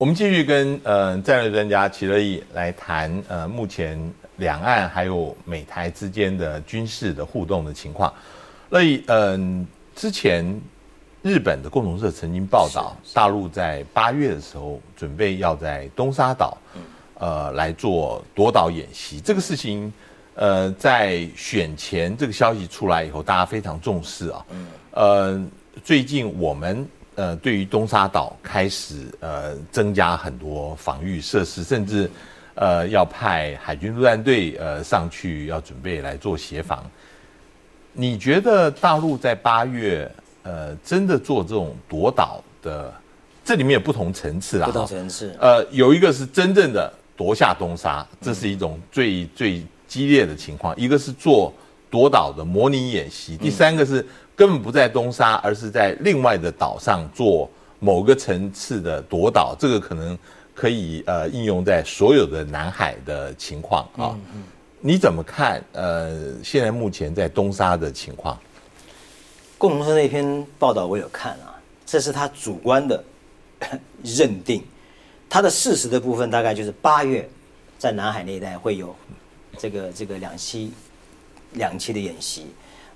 我们继续跟呃战略专家齐乐毅来谈呃目前两岸还有美台之间的军事的互动的情况。乐毅，嗯，之前日本的共同社曾经报道，大陆在八月的时候准备要在东沙岛，呃，来做夺岛演习。这个事情，呃，在选前这个消息出来以后，大家非常重视啊。呃，最近我们。呃，对于东沙岛开始呃增加很多防御设施，甚至呃要派海军陆战队呃上去要准备来做协防。你觉得大陆在八月呃真的做这种夺岛的，这里面有不同层次啊？不同层次。呃，有一个是真正的夺下东沙，这是一种最最激烈的情况；一个是做夺岛的模拟演习；第三个是。根本不在东沙，而是在另外的岛上做某个层次的夺岛，这个可能可以呃应用在所有的南海的情况啊。你怎么看？呃，现在目前在东沙的情况？共同社那篇报道我有看啊，这是他主观的 认定，他的事实的部分大概就是八月在南海那一带会有这个这个两栖两栖的演习。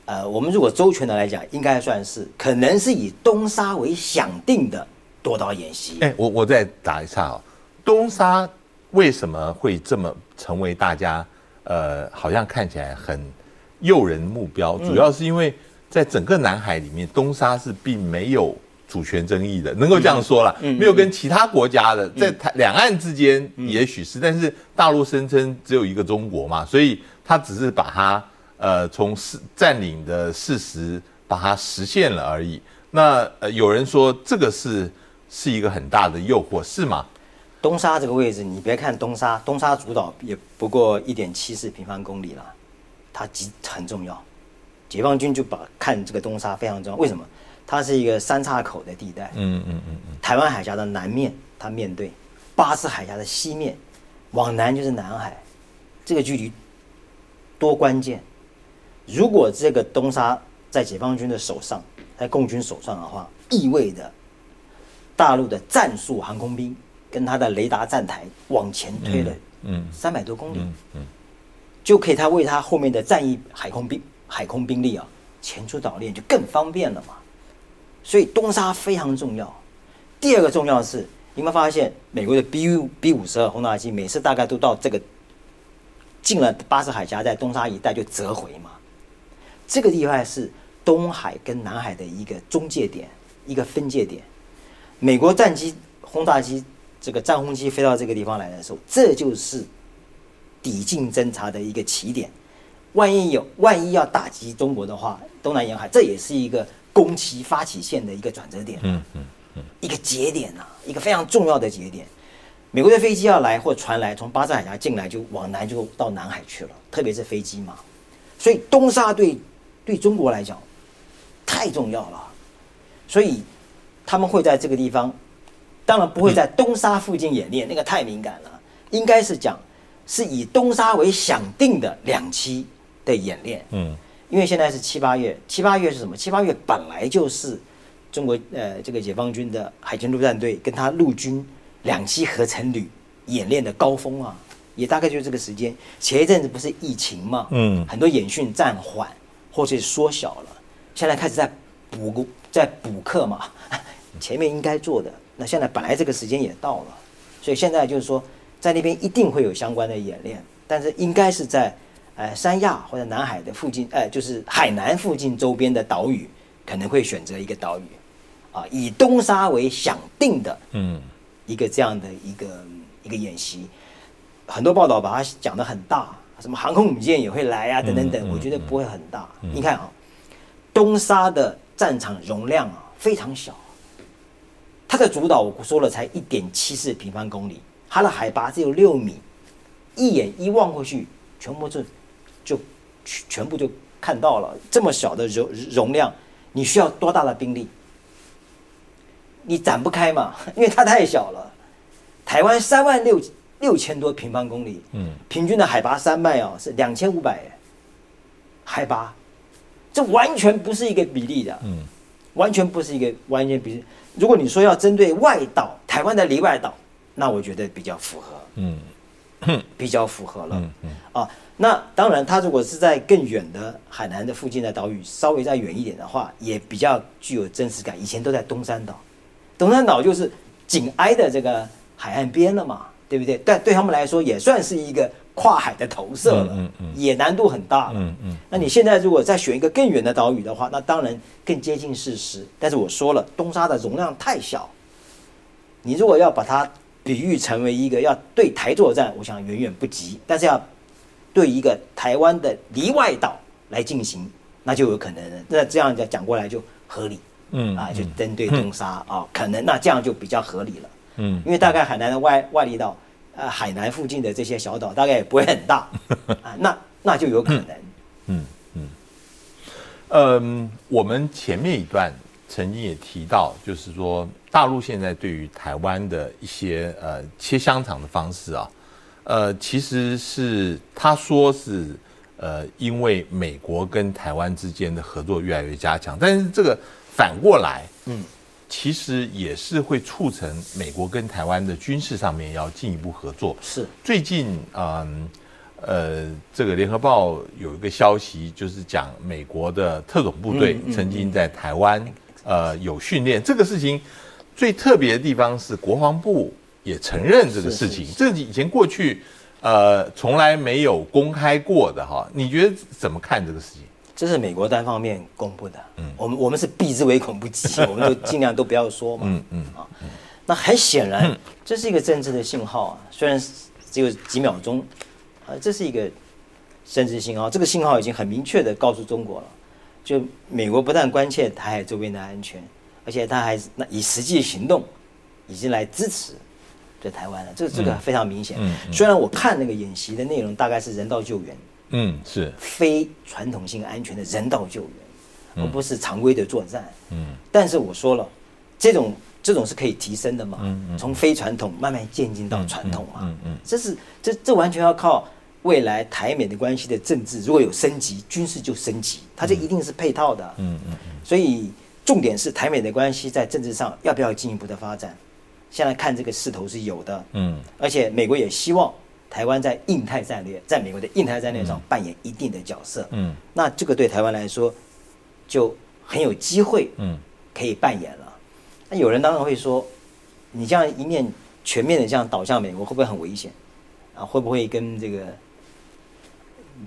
呃，我们如果周全的来讲，应该算是可能是以东沙为想定的夺岛演习。哎，我我再打一下哦，东沙为什么会这么成为大家呃，好像看起来很诱人目标？主要是因为在整个南海里面，东沙是并没有主权争议的，能够这样说了，没有跟其他国家的在台两岸之间也许是，但是大陆声称只有一个中国嘛，所以他只是把它。呃，从事占领的事实把它实现了而已。那呃，有人说这个是是一个很大的诱惑，是吗？东沙这个位置，你别看东沙，东沙主岛也不过一点七四平方公里了，它极很重要。解放军就把看这个东沙非常重要，为什么？它是一个三岔口的地带。嗯嗯嗯嗯。台湾海峡的南面，它面对巴士海峡的西面，往南就是南海，这个距离多关键。如果这个东沙在解放军的手上，在共军手上的话，意味着大陆的战术航空兵跟他的雷达站台往前推了嗯三百多公里，嗯，就可以他为他后面的战役海空兵海空兵力啊前出岛链就更方便了嘛。所以东沙非常重要。第二个重要的是，你们发现美国的 B U B 五十二轰炸机每次大概都到这个进了巴士海峡，在东沙一带就折回嘛。这个地方是东海跟南海的一个中介点，一个分界点。美国战机、轰炸机、这个战轰机飞到这个地方来的时候，这就是抵近侦察的一个起点。万一有万一要打击中国的话，东南沿海这也是一个攻击发起线的一个转折点，嗯嗯嗯，一个节点呐，一个非常重要的节点。美国的飞机要来或船来，从巴士海峡进来就往南就到南海去了，特别是飞机嘛。所以东沙对对中国来讲，太重要了，所以他们会在这个地方，当然不会在东沙附近演练，那个太敏感了。应该是讲是以东沙为想定的两期的演练。嗯，因为现在是七八月，七八月是什么？七八月本来就是中国呃这个解放军的海军陆战队跟他陆军两栖合成旅演练的高峰啊，也大概就是这个时间。前一阵子不是疫情嘛，嗯，很多演训暂缓。或者缩小了，现在开始在补在补课嘛，前面应该做的，那现在本来这个时间也到了，所以现在就是说，在那边一定会有相关的演练，但是应该是在呃三亚或者南海的附近，呃就是海南附近周边的岛屿，可能会选择一个岛屿，啊，以东沙为想定的，嗯，一个这样的一个一个演习，很多报道把它讲得很大。什么航空母舰也会来啊，等等等，我觉得不会很大。你看啊，东沙的战场容量啊非常小，它的主岛我说了才一点七四平方公里，它的海拔只有六米，一眼一望过去，全部就就全部就看到了。这么小的容容量，你需要多大的兵力？你展不开嘛，因为它太小了。台湾三万六。六千多平方公里，嗯，平均的海拔山脉哦是两千五百海拔，这完全不是一个比例的，嗯，完全不是一个完全比例。如果你说要针对外岛，台湾的离外岛那我觉得比较符合，嗯，比较符合了，嗯啊，那当然，它如果是在更远的海南的附近的岛屿，稍微再远一点的话，也比较具有真实感。以前都在东山岛，东山岛就是紧挨的这个海岸边了嘛，对不对？但对他们来说，也算是一个跨海的投射了，嗯嗯，也难度很大了，嗯嗯。那你现在如果再选一个更远的岛屿的话，那当然更接近事实。但是我说了，东沙的容量太小，你如果要把它。比喻成为一个要对台作战，我想远远不及。但是要对一个台湾的离外岛来进行，那就有可能。那这样讲讲过来就合理，嗯啊，就针对东沙啊，可能那这样就比较合理了，嗯，因为大概海南的外外离岛，呃，海南附近的这些小岛大概也不会很大，啊，那那就有可能，嗯嗯，嗯，我们前面一段。曾经也提到，就是说，大陆现在对于台湾的一些呃切香肠的方式啊，呃，其实是他说是呃，因为美国跟台湾之间的合作越来越加强，但是这个反过来，嗯，其实也是会促成美国跟台湾的军事上面要进一步合作。是最近嗯呃，这个联合报有一个消息，就是讲美国的特种部队曾经在台湾。呃，有训练这个事情，最特别的地方是国防部也承认这个事情，这以前过去呃从来没有公开过的哈。你觉得怎么看这个事情？这是美国单方面公布的，嗯，我们我们是避之唯恐不及，我们就尽量都不要说嘛，嗯嗯啊。那很显然，这是一个政治的信号啊，虽然只有几秒钟，啊，这是一个政治信号，这个信号已经很明确的告诉中国了。就美国不但关切台海周边的安全，而且他还那以实际行动已经来支持对台湾了。这这个非常明显。虽然我看那个演习的内容大概是人道救援，嗯，是非传统性安全的人道救援，而不是常规的作战。嗯，但是我说了，这种这种是可以提升的嘛？嗯嗯，从非传统慢慢渐进到传统嘛？嗯嗯，这是这这完全要靠。未来台美的关系的政治如果有升级，军事就升级，它这一定是配套的。嗯嗯嗯。所以重点是台美的关系在政治上要不要进一步的发展？现在看这个势头是有的。嗯。而且美国也希望台湾在印太战略，在美国的印太战略上扮演一定的角色。嗯。那这个对台湾来说就很有机会。嗯。可以扮演了。那有人当然会说，你这样一面全面的这样倒向美国，会不会很危险？啊，会不会跟这个？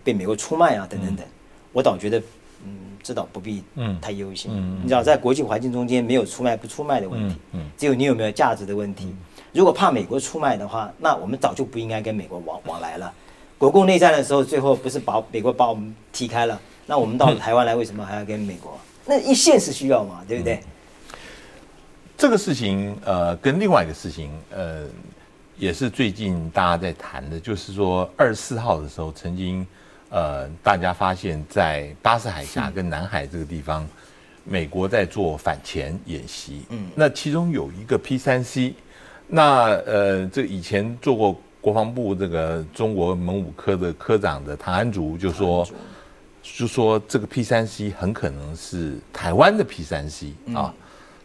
被美国出卖啊，等等等，我倒觉得，嗯，这倒不必太忧心。你知道，在国际环境中间，没有出卖不出卖的问题，只有你有没有价值的问题。如果怕美国出卖的话，那我们早就不应该跟美国往往来了。国共内战的时候，最后不是把美国把我们踢开了？那我们到了台湾来，为什么还要跟美国？那一线是需要嘛，对不对？这个事情，呃，跟另外一个事情，呃，也是最近大家在谈的，就是说二十四号的时候曾经。呃，大家发现，在巴士海峡跟南海这个地方，美国在做反潜演习。嗯，那其中有一个 P 三 C，那呃，这以前做过国防部这个中国蒙武科的科长的唐安竹就说，就说这个 P 三 C 很可能是台湾的 P 三 C 啊。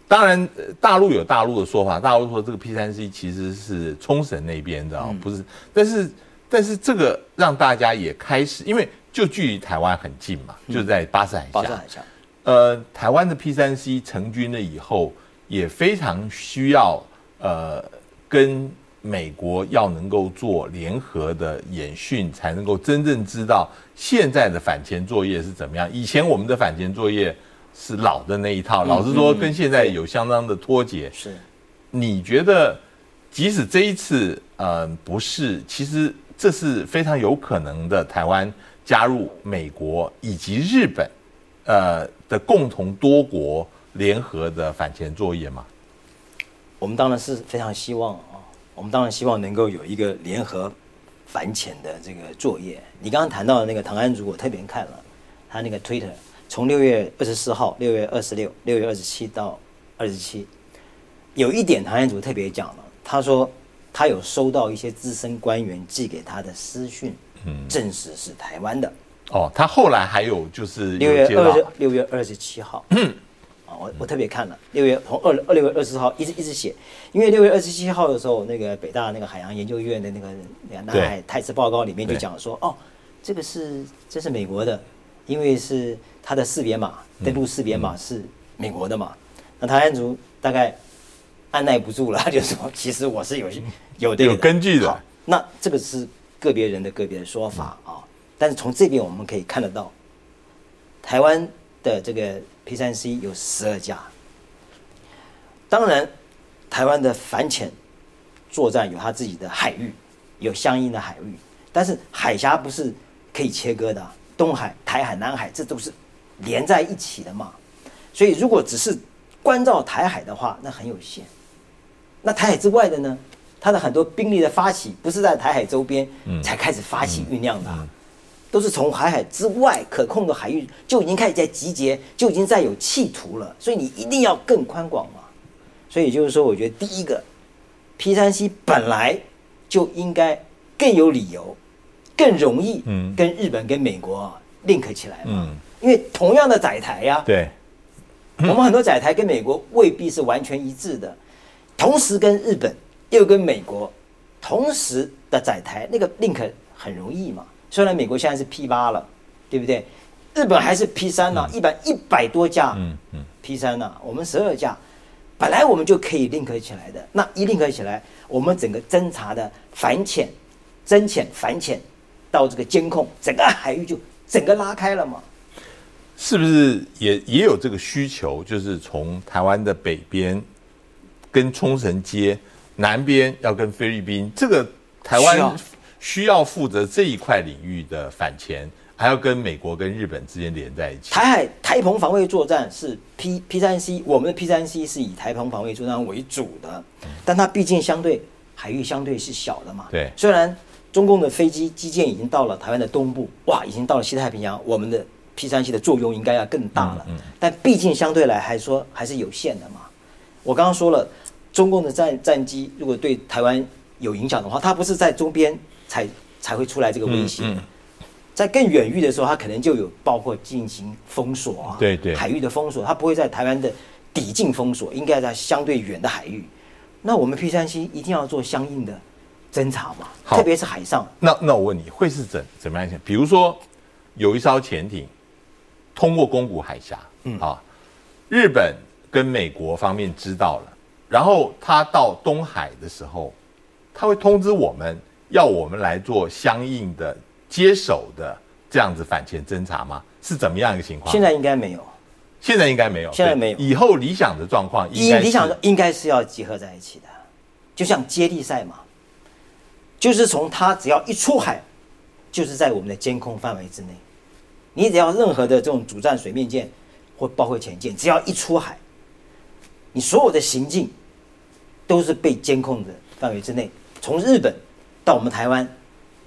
当然，大陆有大陆的说法，大陆说这个 P 三 C 其实是冲绳那边的啊，不是，但是。但是这个让大家也开始，因为就距离台湾很近嘛，就在巴士海峡。巴士海峡。呃，台湾的 P 三 C 成军了以后，也非常需要呃跟美国要能够做联合的演训，才能够真正知道现在的反潜作业是怎么样。以前我们的反潜作业是老的那一套，老实说跟现在有相当的脱节。是，你觉得即使这一次呃不是，其实。这是非常有可能的，台湾加入美国以及日本，呃的共同多国联合的反潜作业吗？我们当然是非常希望啊，我们当然希望能够有一个联合反潜的这个作业。你刚刚谈到的那个唐安竹，我特别看了他那个 Twitter，从六月二十四号、六月二十六、六月二十七到二十七，有一点唐安竹特别讲了，他说。他有收到一些资深官员寄给他的私讯，嗯，证实是台湾的。哦，他后来还有就是六月二六月二十七号，我我特别看了六月从二二六月二十号一直一直写，因为六月二十七号的时候，那个北大那个海洋研究院的那个那个南海太次报告里面就讲说，哦，这个是这是美国的，因为是它的识别码登陆识别码是美国的嘛，那台湾族大概按耐不住了，他 就说，其实我是有有这个有根据的。那这个是个别人的个别的说法啊，但是从这边我们可以看得到，台湾的这个 P 三 C 有十二架。当然，台湾的反潜作战有它自己的海域，有相应的海域，但是海峡不是可以切割的，东海、台海、南海这都是连在一起的嘛。所以，如果只是关照台海的话，那很有限。那台海之外的呢？它的很多兵力的发起，不是在台海周边才开始发起酝酿的，都是从海海之外可控的海域就已经开始在集结，就已经在有企图了。所以你一定要更宽广嘛。所以就是说，我觉得第一个，P 三 C 本来就应该更有理由，更容易跟日本跟美国 link 起来嘛。因为同样的载台呀，对，我们很多载台跟美国未必是完全一致的，同时跟日本。又跟美国同时的载台，那个 link 很容易嘛。虽然美国现在是 P 八了，对不对？日本还是 P 三呢，一百一百多架嗯嗯，P 三呢，我们十二架，本来我们就可以 link 起来的。那一 link 起来，我们整个侦查的反潜、侦潜、反潜到这个监控，整个海域就整个拉开了嘛。是不是也也有这个需求？就是从台湾的北边跟冲绳接。南边要跟菲律宾，这个台湾需要负责这一块领域的反潜，还要跟美国跟日本之间连在一起。台海台澎防卫作战是 P P 三 C，我们的 P 三 C 是以台澎防卫作战为主的，但它毕竟相对海域相对是小的嘛。对，虽然中共的飞机基建已经到了台湾的东部，哇，已经到了西太平洋，我们的 P 三 C 的作用应该要更大了。嗯，但毕竟相对来还说还是有限的嘛。我刚刚说了。中共的战战机如果对台湾有影响的话，它不是在周边才才会出来这个威胁，在更远域的时候，它可能就有包括进行封锁啊，对对，海域的封锁，它不会在台湾的抵近封锁，应该在相对远的海域。那我们 P 三 C 一定要做相应的侦查嘛，特别是海上。那那我问你会是怎怎么样比如说有一艘潜艇通过宫古海峡，嗯啊，日本跟美国方面知道了。然后他到东海的时候，他会通知我们要我们来做相应的接手的这样子反潜侦查吗？是怎么样一个情况？现在应该没有，现在应该没有，现在没有。以后理想的状况，应理想应该是要结合在一起的，就像接力赛嘛，就是从他只要一出海，就是在我们的监控范围之内。你只要任何的这种主战水面舰或包括潜舰，只要一出海，你所有的行径。都是被监控的范围之内，从日本到我们台湾，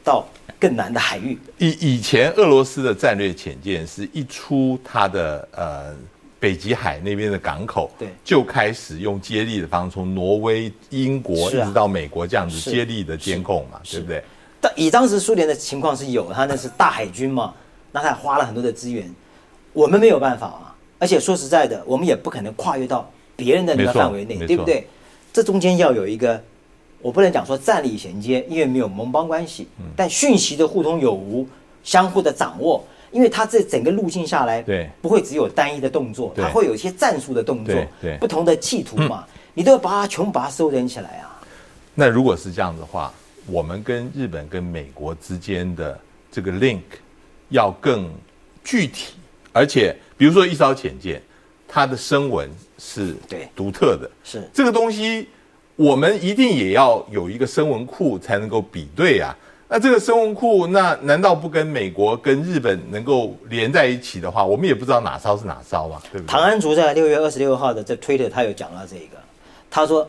到更南的海域。以以前俄罗斯的战略潜舰是一出它的呃北极海那边的港口，对，就开始用接力的方式，从挪威、英国一直到美国这样子接力的监控嘛，对不对？但以当时苏联的情况是有，他那是大海军嘛，那他花了很多的资源，我们没有办法啊。而且说实在的，我们也不可能跨越到别人的那个范围内，对不对？这中间要有一个，我不能讲说战力衔接，因为没有盟邦关系，但讯息的互通有无，相互的掌握，因为它这整个路径下来，对，不会只有单一的动作，它会有一些战术的动作，对，不同的企图嘛，你都要把它全部把它收敛起来啊。那如果是这样的话，我们跟日本跟美国之间的这个 link 要更具体，而且比如说一艘潜舰。它的声纹是对。独特的，是。这个东西，我们一定也要有一个声纹库才能够比对啊。那这个声纹库，那难道不跟美国、跟日本能够连在一起的话，我们也不知道哪艘是哪艘嘛，对不对？唐安竹在六月二十六号的这推特，他有讲到这个，他说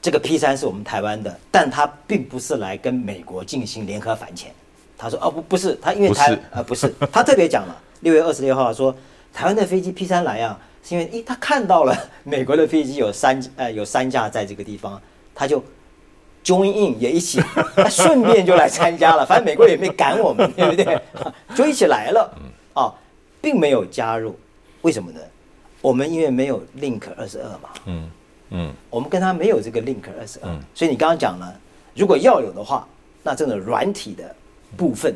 这个 P 三是我们台湾的，但他并不是来跟美国进行联合反潜。他说哦不不是，他因为台呃不是，他特别讲了六月二十六号说台湾的飞机 P 三来啊。是因为一，他看到了美国的飞机有三呃有三架在这个地方，他就 join in 也一起，他顺便就来参加了。反正美国也没赶我们，对不对？就一起来了，啊，并没有加入。为什么呢？我们因为没有 Link 二十二嘛，嗯嗯我们跟他没有这个 Link 二十二嗯，所以你刚刚讲了，如果要有的话，那这种软体的部分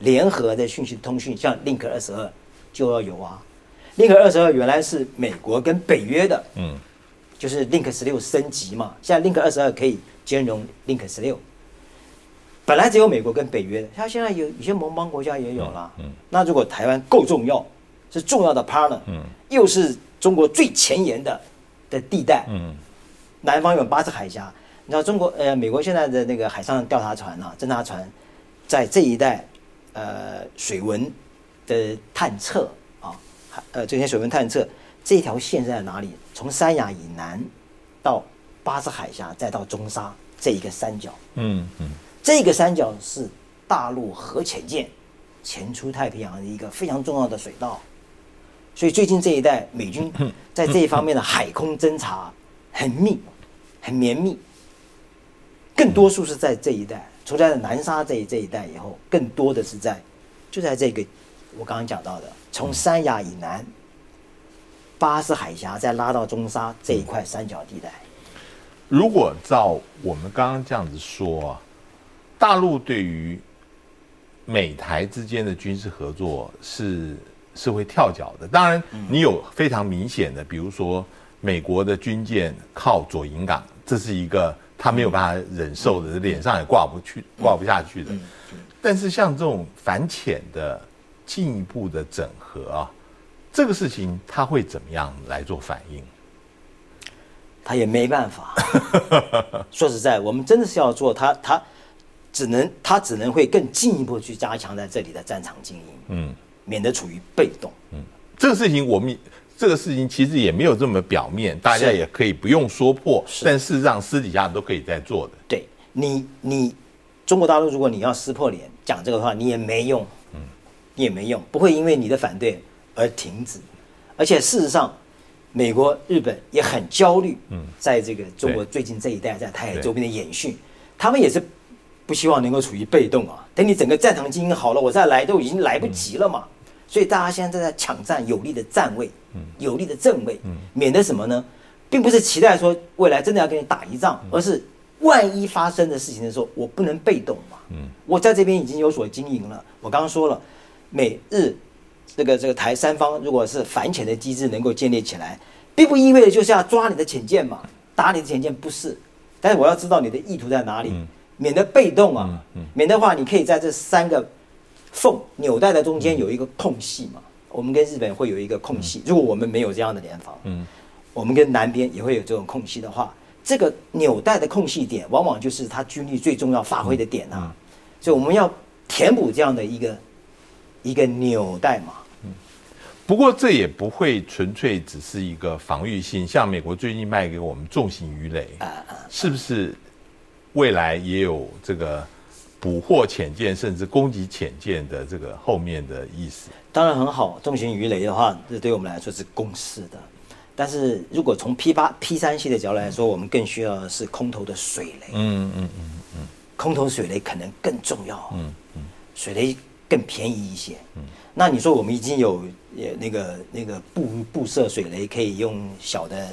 联合的讯息通讯，像 Link 二十二就要有啊。Link 二十二原来是美国跟北约的，嗯就是 Link 十六升级嘛，现在 Link 二十二可以兼容 Link 十六。本来只有美国跟北约的，它现在有有些盟邦国家也有了。嗯嗯那如果台湾够重要，是重要的 partner，、嗯又是中国最前沿的的地带，嗯南方有巴士海峡，你知道中国呃美国现在的那个海上调查船啊，侦察船，在这一带呃水文的探测呃这些水文探测这条线是在哪里？从三亚以南到巴士海峡，再到中沙这一个三角，嗯嗯。这个三角是大陆核潜舰潜出太平洋的一个非常重要的水道，所以最近这一代美军 在这一方面的海空侦察很密、很绵密，更多数是在这一带，除了在南沙这一这一带以后，更多的是在就在这个我刚刚讲到的，从三亚以南、巴士海峡再拉到中沙这一块三角地带。如果照我们刚刚这样子说啊，大陆对于美台之间的军事合作是是会跳脚的。当然，你有非常明显的，比如说美国的军舰靠左营港，这是一个他没有办法忍受的，脸上也挂不去、挂不下去的。但是像这种反潜的进一步的整合啊，这个事情他会怎么样来做反应？他也没办法。说实在，我们真的是要做他，他只能他只能会更进一步去加强在这里的战场经营，嗯。免得处于被动。嗯这个事情我们这个事情其实也没有这么表面，大家也可以不用说破，是但事实上私底下都可以在做的。对你，你中国大陆如果你要撕破脸讲这个话，你也没用，你也没用，不会因为你的反对而停止。而且事实上，美国、日本也很焦虑，在这个中国最近这一带在台海周边的演训，他们也是不希望能够处于被动啊。等你整个战场经营好了，我再来都已经来不及了嘛。所以大家现在在抢占有利的站位，有利的正位，免得什么呢？并不是期待说未来真的要跟你打一仗，而是万一发生的事情的时候，我不能被动嘛。我在这边已经有所经营了。我刚刚说了，美日这个这个台三方如果是反潜的机制能够建立起来，并不意味着就是要抓你的潜舰嘛，打你的潜舰不是。但是我要知道你的意图在哪里，免得被动啊，免得话你可以在这三个缝纽带的中间有一个空隙嘛。我们跟日本会有一个空隙，如果我们没有这样的联防，嗯。我们跟南边也会有这种空隙的话，这个纽带的空隙点，往往就是它军力最重要发挥的点啊。所以我们要填补这样的一个一个纽带嘛。不过这也不会纯粹只是一个防御性，像美国最近卖给我们重型鱼雷，是不是未来也有这个捕获潜舰甚至攻击潜舰的这个后面的意思？当然很好，重型鱼雷的话，这对我们来说是公式的。但是如果从 P 八 P 三系的角度来说，我们更需要的是空投的水雷。嗯嗯嗯空投水雷可能更重要。嗯嗯，水雷更便宜一些。嗯，那你说我们已经有也那个那个布布设水雷，可以用小的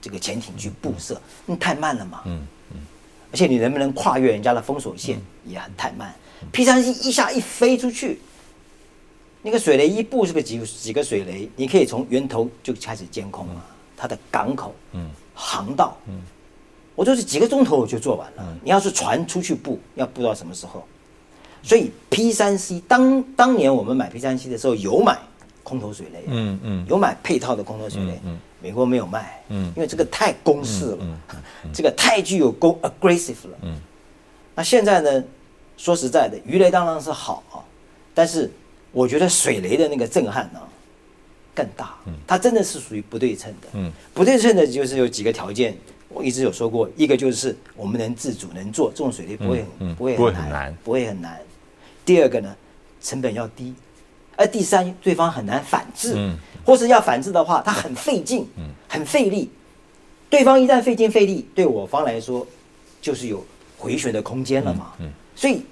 这个潜艇去布设，那太慢了嘛。嗯嗯，而且你能不能跨越人家的封锁线也很太慢。P 三 C 一下一飞出去，那个水雷一布是个几几个水雷，你可以从源头就开始监控了，它的港口、嗯航道，嗯我就是几个钟头我就做完了。你要是船出去布，要布到什么时候？所以 P 三 C 当当年我们买 P 三 C 的时候有买空投水雷，嗯嗯。有买配套的空投水雷，嗯嗯。美国没有卖，嗯。因为这个太公式了，嗯 这个太具有攻 aggressive 了，嗯。那现在呢，说实在的，鱼雷当然是好啊，但是我觉得水雷的那个震撼呢、更大，它真的是属于不对称的，嗯。不对称的就是有几个条件，我一直有说过，一个就是我们能自主能做，这种水雷不会很、嗯嗯。不会很难不会很难。第二个呢，成本要低，而第三，对方很难反制，嗯或是要反制的话，他很费劲，很费力。对方一旦费劲费力，对我方来说就是有回旋的空间了嘛。嗯所以，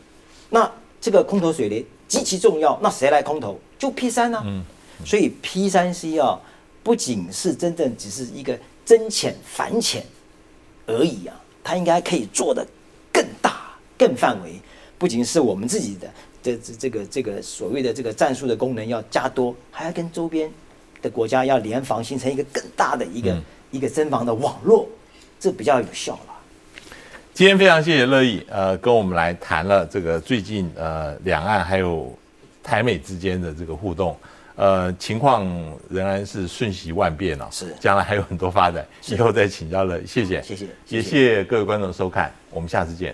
那这个空投水雷极其重要。那谁来空投？就 P 三呢、嗯所以 P 三 C 啊，不仅是真正只是一个增浅反潜而已啊，它应该可以做的更大、更范围。不仅是我们自己的这这这个这个所谓的这个战术的功能要加多，还要跟周边的国家要联防，形成一个更大的一个、一个增防的网络，这比较有效了。今天非常谢谢乐意，呃，跟我们来谈了这个最近呃两岸还有台美之间的这个互动，呃，情况仍然是瞬息万变啊，是。将来还有很多发展，以后再请教乐意，谢谢，谢谢也谢谢各位观众收看，我们下次见。